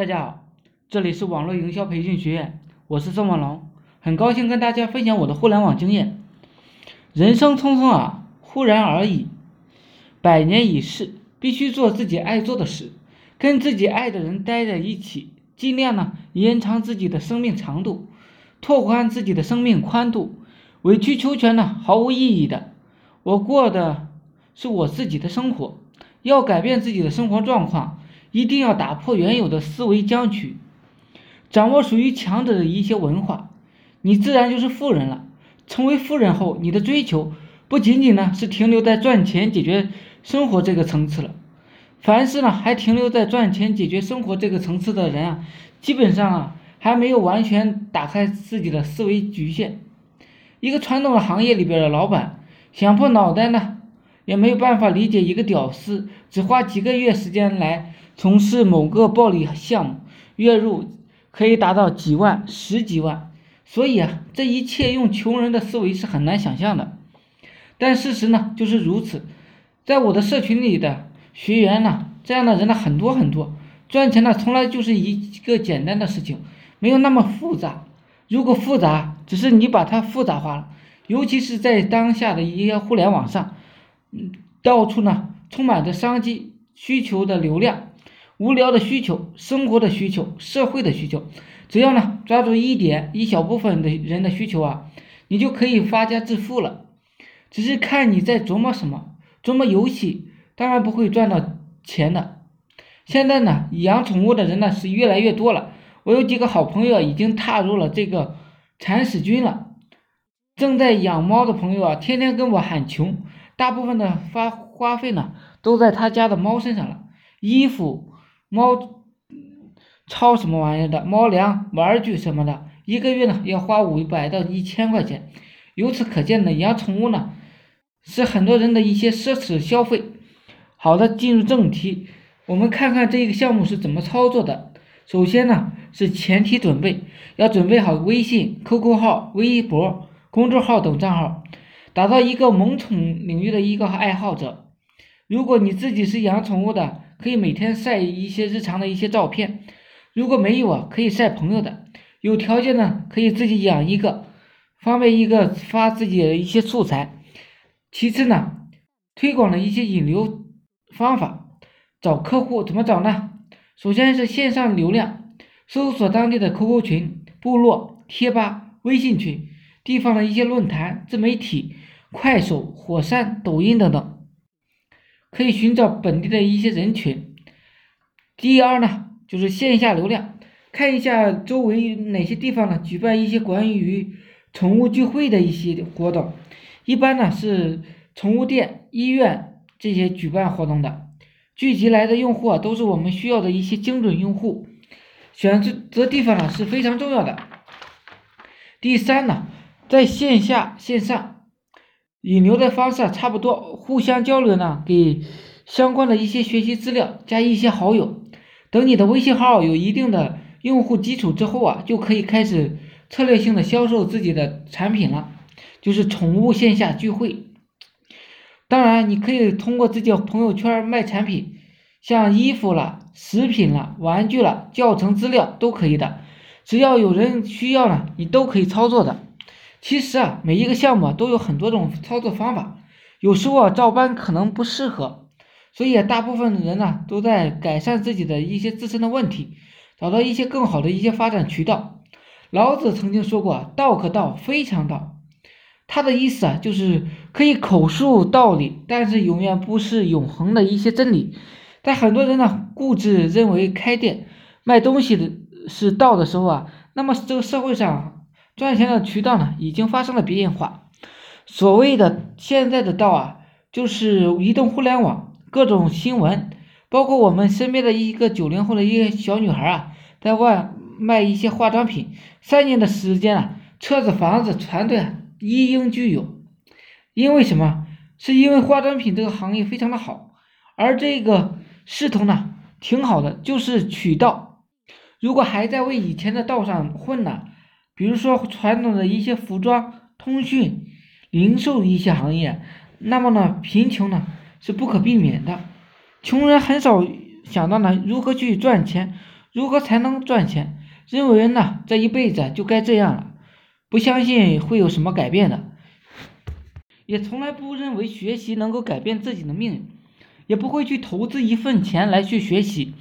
大家好，这里是网络营销培训学院，我是宋万龙，很高兴跟大家分享我的互联网经验。人生匆匆啊，忽然而已，百年已逝，必须做自己爱做的事，跟自己爱的人待在一起，尽量呢延长自己的生命长度，拓宽自己的生命宽度。委曲求全呢，毫无意义的。我过的是我自己的生活，要改变自己的生活状况。一定要打破原有的思维僵局，掌握属于强者的一些文化，你自然就是富人了。成为富人后，你的追求不仅仅呢是停留在赚钱解决生活这个层次了。凡是呢还停留在赚钱解决生活这个层次的人啊，基本上啊还没有完全打开自己的思维局限。一个传统的行业里边的老板想破脑袋呢，也没有办法理解一个屌丝只花几个月时间来。从事某个暴利项目，月入可以达到几万、十几万，所以啊，这一切用穷人的思维是很难想象的。但事实呢就是如此，在我的社群里的学员呢，这样的人呢很多很多。赚钱呢从来就是一个简单的事情，没有那么复杂。如果复杂，只是你把它复杂化了，尤其是在当下的一些互联网上，到处呢充满着商机需求的流量。无聊的需求、生活的需求、社会的需求，只要呢抓住一点一小部分的人的需求啊，你就可以发家致富了。只是看你在琢磨什么，琢磨游戏，当然不会赚到钱的。现在呢，养宠物的人呢是越来越多了。我有几个好朋友已经踏入了这个铲屎军了。正在养猫的朋友啊，天天跟我喊穷，大部分的花花费呢都在他家的猫身上了，衣服。猫超什么玩意儿的猫粮、玩具什么的，一个月呢要花五百到一千块钱。由此可见呢，养宠物呢是很多人的一些奢侈消费。好的，进入正题，我们看看这个项目是怎么操作的。首先呢是前提准备，要准备好微信、QQ 号、微博、公众号等账号，打造一个萌宠领域的一个爱好者。如果你自己是养宠物的，可以每天晒一些日常的一些照片，如果没有啊，可以晒朋友的。有条件呢，可以自己养一个，方便一个发自己的一些素材。其次呢，推广的一些引流方法，找客户怎么找呢？首先是线上流量，搜索当地的 QQ 群、部落、贴吧、微信群，地方的一些论坛、自媒体、快手、火山、抖音等等。可以寻找本地的一些人群。第二呢，就是线下流量，看一下周围哪些地方呢举办一些关于宠物聚会的一些活动，一般呢是宠物店、医院这些举办活动的，聚集来的用户啊都是我们需要的一些精准用户，选择地方呢是非常重要的。第三呢，在线下线上。引流的方式差不多，互相交流呢，给相关的一些学习资料，加一些好友。等你的微信号有一定的用户基础之后啊，就可以开始策略性的销售自己的产品了，就是宠物线下聚会。当然，你可以通过自己朋友圈卖产品，像衣服了、食品了、玩具了、教程资料都可以的，只要有人需要呢，你都可以操作的。其实啊，每一个项目都有很多种操作方法，有时候啊照搬可能不适合，所以大部分的人呢都在改善自己的一些自身的问题，找到一些更好的一些发展渠道。老子曾经说过：“道可道，非常道。”他的意思啊就是可以口述道理，但是永远不是永恒的一些真理。但很多人呢固执认为开店卖东西的是道的时候啊，那么这个社会上。赚钱的渠道呢，已经发生了变化。所谓的现在的道啊，就是移动互联网，各种新闻，包括我们身边的一个九零后的一个小女孩啊，在外卖一些化妆品，三年的时间啊，车子、房子、团队一应俱有。因为什么？是因为化妆品这个行业非常的好，而这个势头呢，挺好的，就是渠道。如果还在为以前的道上混呢？比如说传统的一些服装、通讯、零售一些行业，那么呢，贫穷呢是不可避免的。穷人很少想到呢如何去赚钱，如何才能赚钱？认为呢这一辈子就该这样了，不相信会有什么改变的，也从来不认为学习能够改变自己的命运，也不会去投资一份钱来去学习。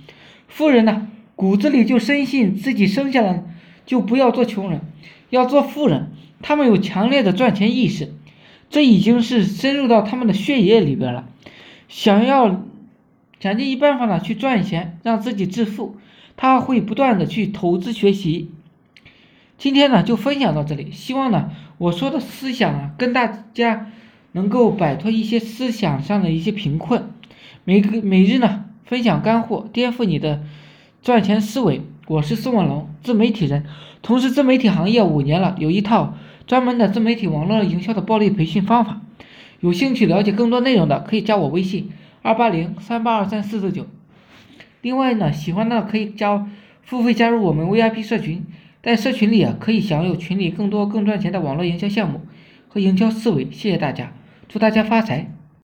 富人呢骨子里就深信自己生下来就不要做穷人，要做富人。他们有强烈的赚钱意识，这已经是深入到他们的血液里边了。想要想尽一办法呢去赚钱，让自己致富。他会不断的去投资学习。今天呢就分享到这里，希望呢我说的思想啊跟大家能够摆脱一些思想上的一些贫困。每个每日呢分享干货，颠覆你的赚钱思维。我是宋文龙，自媒体人，从事自媒体行业五年了，有一套专门的自媒体网络营销的暴力培训方法。有兴趣了解更多内容的，可以加我微信二八零三八二三四四九。另外呢，喜欢的可以加付费加入我们 VIP 社群，在社群里啊，可以享有群里更多更赚钱的网络营销项目和营销思维。谢谢大家，祝大家发财！